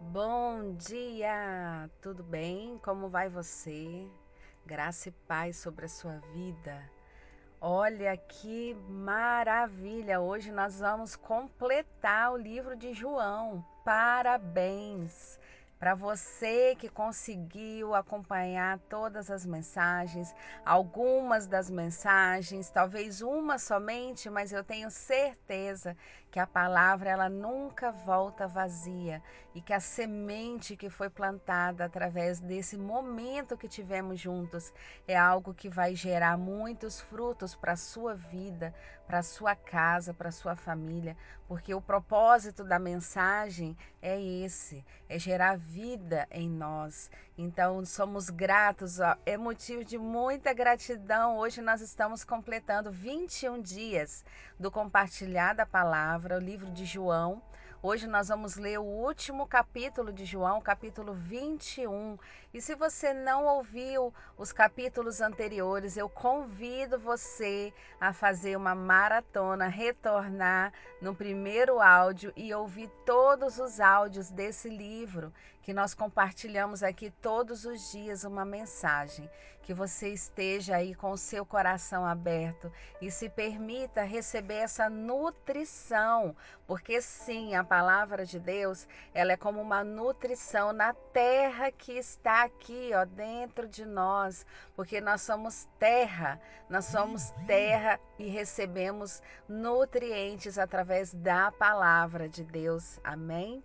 Bom dia! Tudo bem? Como vai você? Graça e paz sobre a sua vida. Olha que maravilha! Hoje nós vamos completar o livro de João. Parabéns! Para você que conseguiu acompanhar todas as mensagens, algumas das mensagens, talvez uma somente, mas eu tenho certeza que a palavra ela nunca volta vazia e que a semente que foi plantada através desse momento que tivemos juntos é algo que vai gerar muitos frutos para a sua vida, para sua casa, para sua família, porque o propósito da mensagem é esse, é gerar vida em nós. Então somos gratos, ó, é motivo de muita gratidão. Hoje nós estamos completando 21 dias do compartilhar da palavra, o livro de João. Hoje nós vamos ler o último capítulo de João, capítulo 21. E se você não ouviu os capítulos anteriores, eu convido você a fazer uma maratona, retornar no primeiro áudio e ouvir todos os áudios desse livro que nós compartilhamos aqui todos os dias uma mensagem. Que você esteja aí com o seu coração aberto e se permita receber essa nutrição, porque sim, a palavra de Deus, ela é como uma nutrição na terra que está aqui, ó, dentro de nós, porque nós somos terra, nós somos terra e recebemos nutrientes através da palavra de Deus. Amém?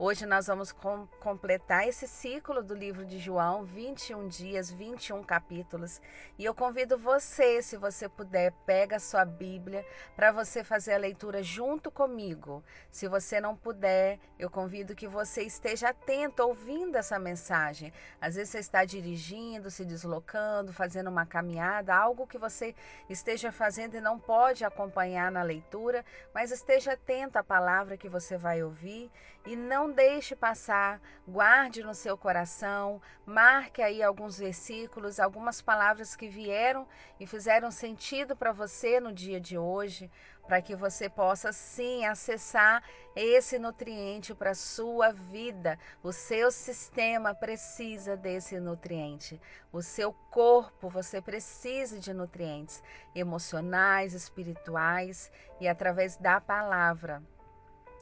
Hoje nós vamos com, completar esse ciclo do livro de João, 21 dias, 21 capítulos. E eu convido você, se você puder, pega a sua Bíblia para você fazer a leitura junto comigo. Se você não puder, eu convido que você esteja atento ouvindo essa mensagem. Às vezes você está dirigindo, se deslocando, fazendo uma caminhada, algo que você esteja fazendo e não pode acompanhar na leitura, mas esteja atento à palavra que você vai ouvir e não deixe passar, guarde no seu coração, marque aí alguns versículos, algumas palavras que vieram e fizeram sentido para você no dia de hoje, para que você possa sim acessar esse nutriente para sua vida. O seu sistema precisa desse nutriente. O seu corpo, você precisa de nutrientes emocionais, espirituais e através da palavra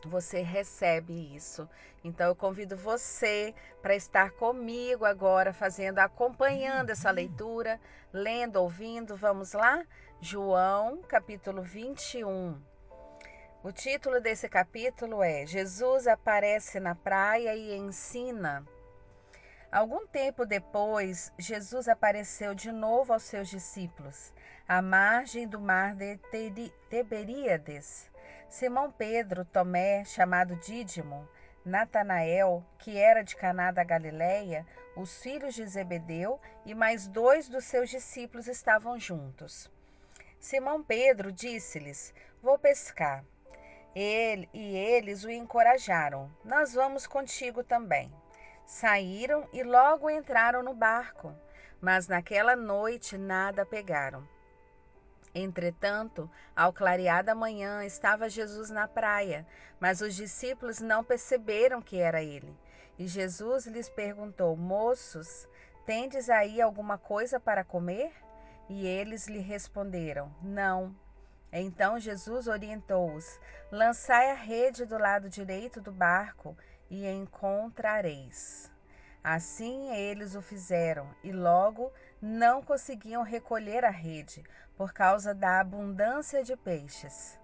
você recebe isso. Então eu convido você para estar comigo agora, fazendo, acompanhando essa leitura, lendo, ouvindo. Vamos lá? João, capítulo 21. O título desse capítulo é Jesus aparece na praia e ensina. Algum tempo depois, Jesus apareceu de novo aos seus discípulos, à margem do mar de Tiberíades. Simão Pedro, Tomé, chamado Dídimo, Natanael, que era de Caná da Galileia, os filhos de Zebedeu e mais dois dos seus discípulos estavam juntos. Simão Pedro disse-lhes: Vou pescar. Ele e eles o encorajaram: Nós vamos contigo também. Saíram e logo entraram no barco, mas naquela noite nada pegaram. Entretanto, ao clarear da manhã, estava Jesus na praia, mas os discípulos não perceberam que era ele. E Jesus lhes perguntou: Moços, tendes aí alguma coisa para comer? E eles lhe responderam: Não. Então Jesus orientou-os: Lançai a rede do lado direito do barco e encontrareis. Assim eles o fizeram, e logo não conseguiam recolher a rede, por causa da abundância de peixes.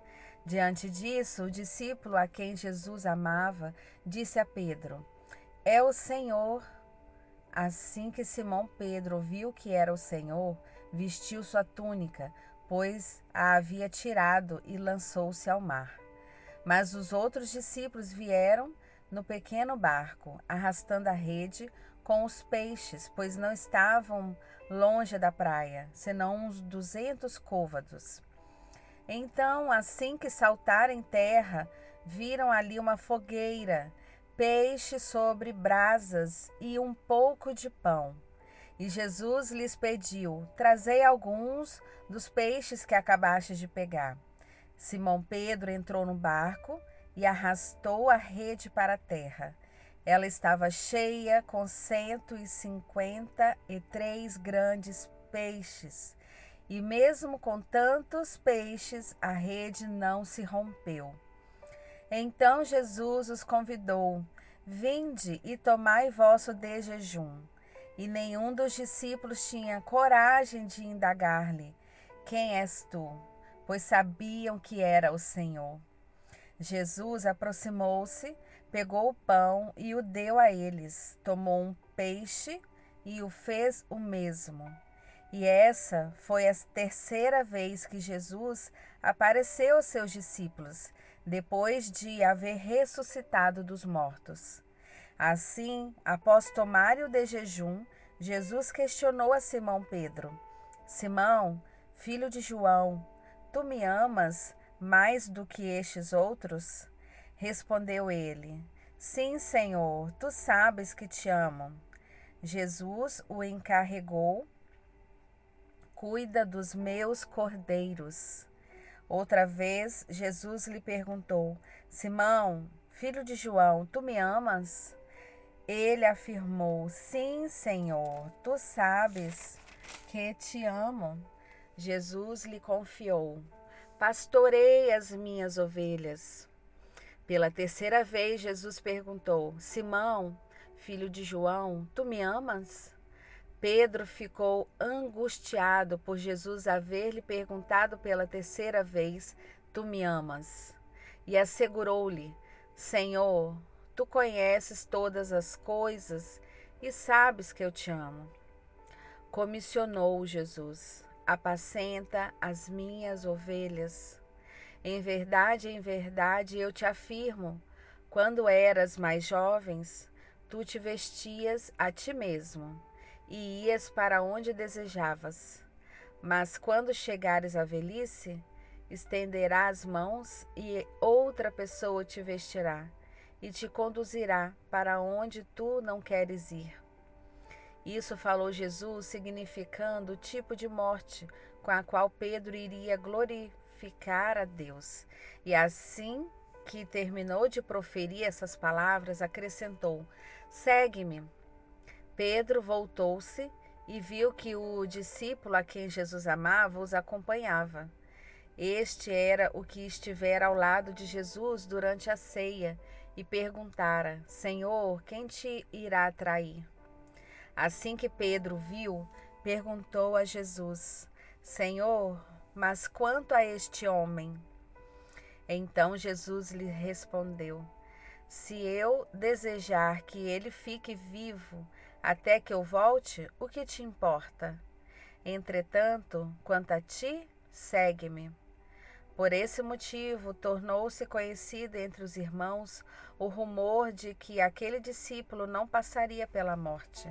Diante disso, o discípulo a quem Jesus amava disse a Pedro: É o Senhor. Assim que Simão Pedro viu que era o Senhor, vestiu sua túnica, pois a havia tirado e lançou-se ao mar. Mas os outros discípulos vieram no pequeno barco, arrastando a rede com os peixes, pois não estavam longe da praia, senão uns duzentos côvados. Então, assim que saltaram em terra, viram ali uma fogueira, peixe sobre brasas e um pouco de pão. E Jesus lhes pediu: Trazei alguns dos peixes que acabaste de pegar. Simão Pedro entrou no barco e arrastou a rede para a terra Ela estava cheia com cento e cinquenta e três grandes peixes. E mesmo com tantos peixes, a rede não se rompeu. Então Jesus os convidou: Vinde e tomai vosso de jejum. E nenhum dos discípulos tinha coragem de indagar-lhe: Quem és tu? Pois sabiam que era o Senhor. Jesus aproximou-se, pegou o pão e o deu a eles, tomou um peixe e o fez o mesmo. E essa foi a terceira vez que Jesus apareceu aos seus discípulos, depois de haver ressuscitado dos mortos. Assim, após tomar o de jejum, Jesus questionou a Simão Pedro: Simão, filho de João, tu me amas mais do que estes outros? Respondeu ele: Sim, Senhor, tu sabes que te amo. Jesus o encarregou: Cuida dos meus cordeiros. Outra vez, Jesus lhe perguntou: Simão, filho de João, tu me amas? Ele afirmou: Sim, Senhor, tu sabes que te amo. Jesus lhe confiou: Pastorei as minhas ovelhas. Pela terceira vez, Jesus perguntou: Simão, filho de João, tu me amas? Pedro ficou angustiado por Jesus haver lhe perguntado pela terceira vez: Tu me amas? E assegurou-lhe: Senhor, tu conheces todas as coisas e sabes que eu te amo. Comissionou Jesus: Apacenta as minhas ovelhas. Em verdade, em verdade, eu te afirmo: quando eras mais jovens, tu te vestias a ti mesmo e ias para onde desejavas. Mas quando chegares à velhice, estenderás as mãos e outra pessoa te vestirá e te conduzirá para onde tu não queres ir. Isso falou Jesus, significando o tipo de morte com a qual Pedro iria glorificar a Deus. E assim que terminou de proferir essas palavras, acrescentou: Segue-me. Pedro voltou-se e viu que o discípulo a quem Jesus amava os acompanhava. Este era o que estivera ao lado de Jesus durante a ceia e perguntara: Senhor, quem te irá trair? Assim que Pedro viu, perguntou a Jesus: Senhor, mas quanto a este homem? Então Jesus lhe respondeu: Se eu desejar que ele fique vivo, até que eu volte, o que te importa? Entretanto, quanto a ti, segue-me. Por esse motivo, tornou-se conhecido entre os irmãos o rumor de que aquele discípulo não passaria pela morte.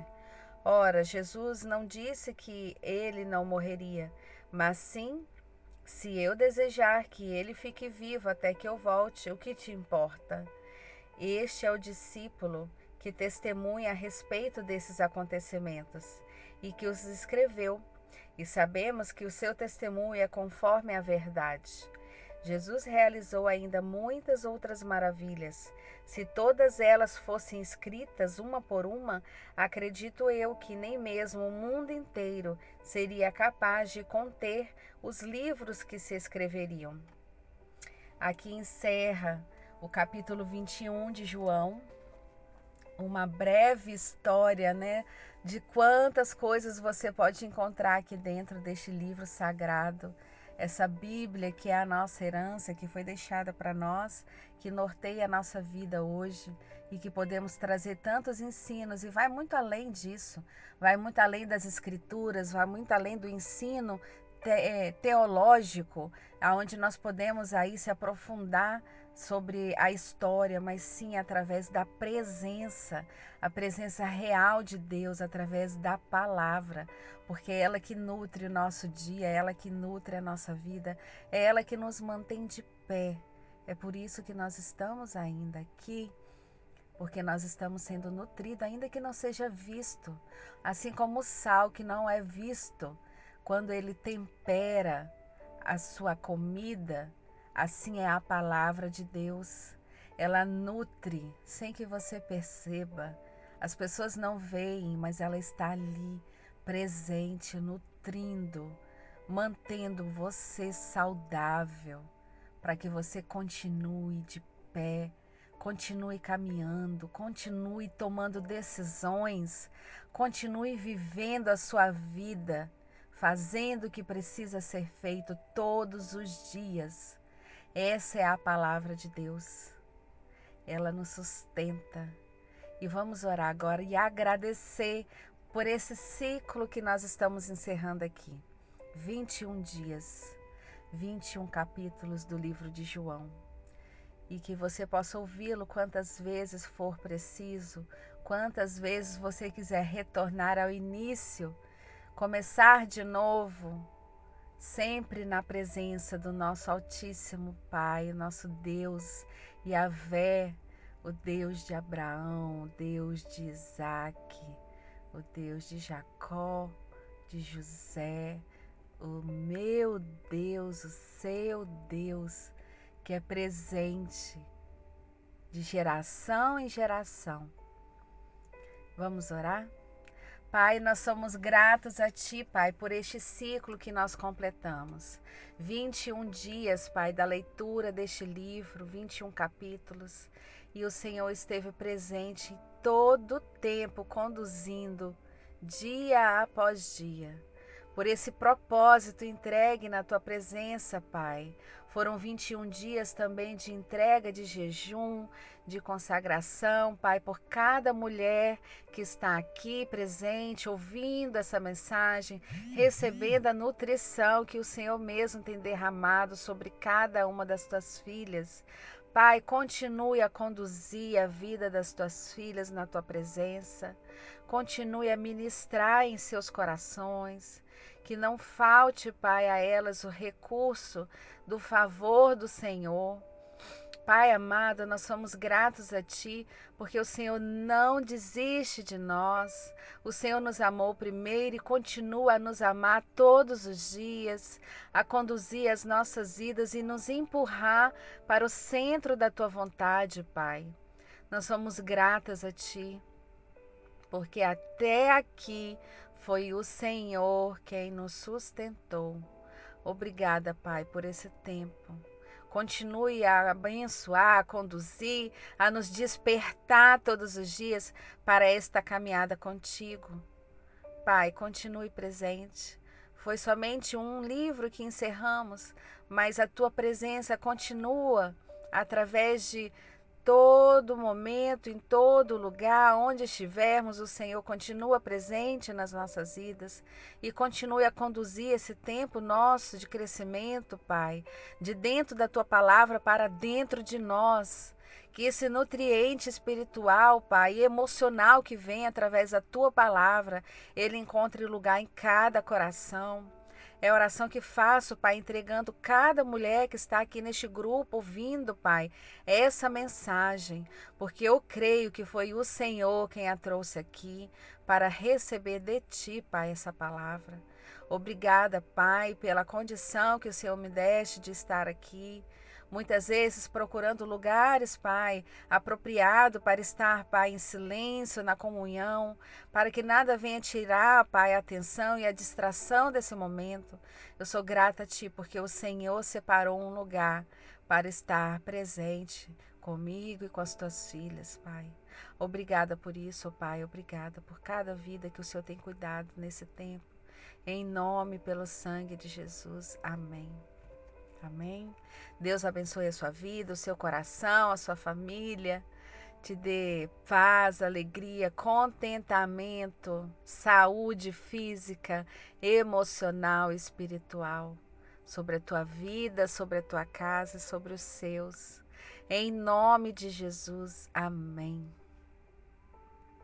Ora, Jesus não disse que ele não morreria, mas sim, se eu desejar que ele fique vivo até que eu volte, o que te importa? Este é o discípulo que testemunha a respeito desses acontecimentos e que os escreveu, e sabemos que o seu testemunho é conforme a verdade. Jesus realizou ainda muitas outras maravilhas. Se todas elas fossem escritas uma por uma, acredito eu que nem mesmo o mundo inteiro seria capaz de conter os livros que se escreveriam. Aqui encerra o capítulo 21 de João, uma breve história, né, de quantas coisas você pode encontrar aqui dentro deste livro sagrado, essa Bíblia que é a nossa herança, que foi deixada para nós, que norteia a nossa vida hoje e que podemos trazer tantos ensinos e vai muito além disso, vai muito além das escrituras, vai muito além do ensino é, teológico, aonde nós podemos aí se aprofundar sobre a história, mas sim através da presença, a presença real de Deus através da palavra, porque é ela que nutre o nosso dia, é ela que nutre a nossa vida, é ela que nos mantém de pé. É por isso que nós estamos ainda aqui, porque nós estamos sendo nutridos, ainda que não seja visto, assim como o sal que não é visto, quando ele tempera a sua comida, Assim é a palavra de Deus. ela nutre sem que você perceba. As pessoas não veem, mas ela está ali, presente, nutrindo, mantendo você saudável, para que você continue de pé, continue caminhando, continue tomando decisões, continue vivendo a sua vida, fazendo o que precisa ser feito todos os dias. Essa é a palavra de Deus. Ela nos sustenta. E vamos orar agora e agradecer por esse ciclo que nós estamos encerrando aqui. 21 dias, 21 capítulos do livro de João. E que você possa ouvi-lo quantas vezes for preciso, quantas vezes você quiser retornar ao início, começar de novo, sempre na presença do nosso Altíssimo Pai, nosso Deus, Yahvé, o Deus de Abraão, o Deus de Isaac, o Deus de Jacó, de José, o meu Deus, o seu Deus, que é presente de geração em geração. Vamos orar? Pai, nós somos gratos a Ti, Pai, por este ciclo que nós completamos. 21 dias, Pai, da leitura deste livro, 21 capítulos, e o Senhor esteve presente todo o tempo, conduzindo, dia após dia por esse propósito entregue na tua presença, Pai. Foram 21 dias também de entrega de jejum, de consagração, Pai, por cada mulher que está aqui presente, ouvindo essa mensagem, recebendo a nutrição que o Senhor mesmo tem derramado sobre cada uma das tuas filhas. Pai, continue a conduzir a vida das tuas filhas na tua presença. Continue a ministrar em seus corações que não falte, Pai, a elas o recurso do favor do Senhor. Pai amado, nós somos gratos a Ti, porque o Senhor não desiste de nós. O Senhor nos amou primeiro e continua a nos amar todos os dias, a conduzir as nossas vidas e nos empurrar para o centro da Tua vontade, Pai. Nós somos gratas a Ti, porque até aqui foi o Senhor quem nos sustentou. Obrigada, Pai, por esse tempo. Continue a abençoar, a conduzir, a nos despertar todos os dias para esta caminhada contigo. Pai, continue presente. Foi somente um livro que encerramos, mas a tua presença continua através de todo momento, em todo lugar, onde estivermos, o Senhor continua presente nas nossas vidas e continue a conduzir esse tempo nosso de crescimento, Pai, de dentro da tua palavra para dentro de nós. Que esse nutriente espiritual, Pai, e emocional que vem através da tua palavra, ele encontre lugar em cada coração é a oração que faço, Pai, entregando cada mulher que está aqui neste grupo, ouvindo, Pai, essa mensagem, porque eu creio que foi o Senhor quem a trouxe aqui para receber de Ti, Pai, essa palavra. Obrigada, Pai, pela condição que o Senhor me deste de estar aqui muitas vezes procurando lugares, Pai, apropriado para estar, Pai, em silêncio, na comunhão, para que nada venha tirar, Pai, a atenção e a distração desse momento. Eu sou grata a Ti porque o Senhor separou um lugar para estar presente comigo e com as tuas filhas, Pai. Obrigada por isso, Pai. Obrigada por cada vida que o Senhor tem cuidado nesse tempo. Em nome pelo sangue de Jesus. Amém. Amém? Deus abençoe a sua vida, o seu coração, a sua família. Te dê paz, alegria, contentamento, saúde física, emocional e espiritual sobre a tua vida, sobre a tua casa, sobre os seus. Em nome de Jesus. Amém.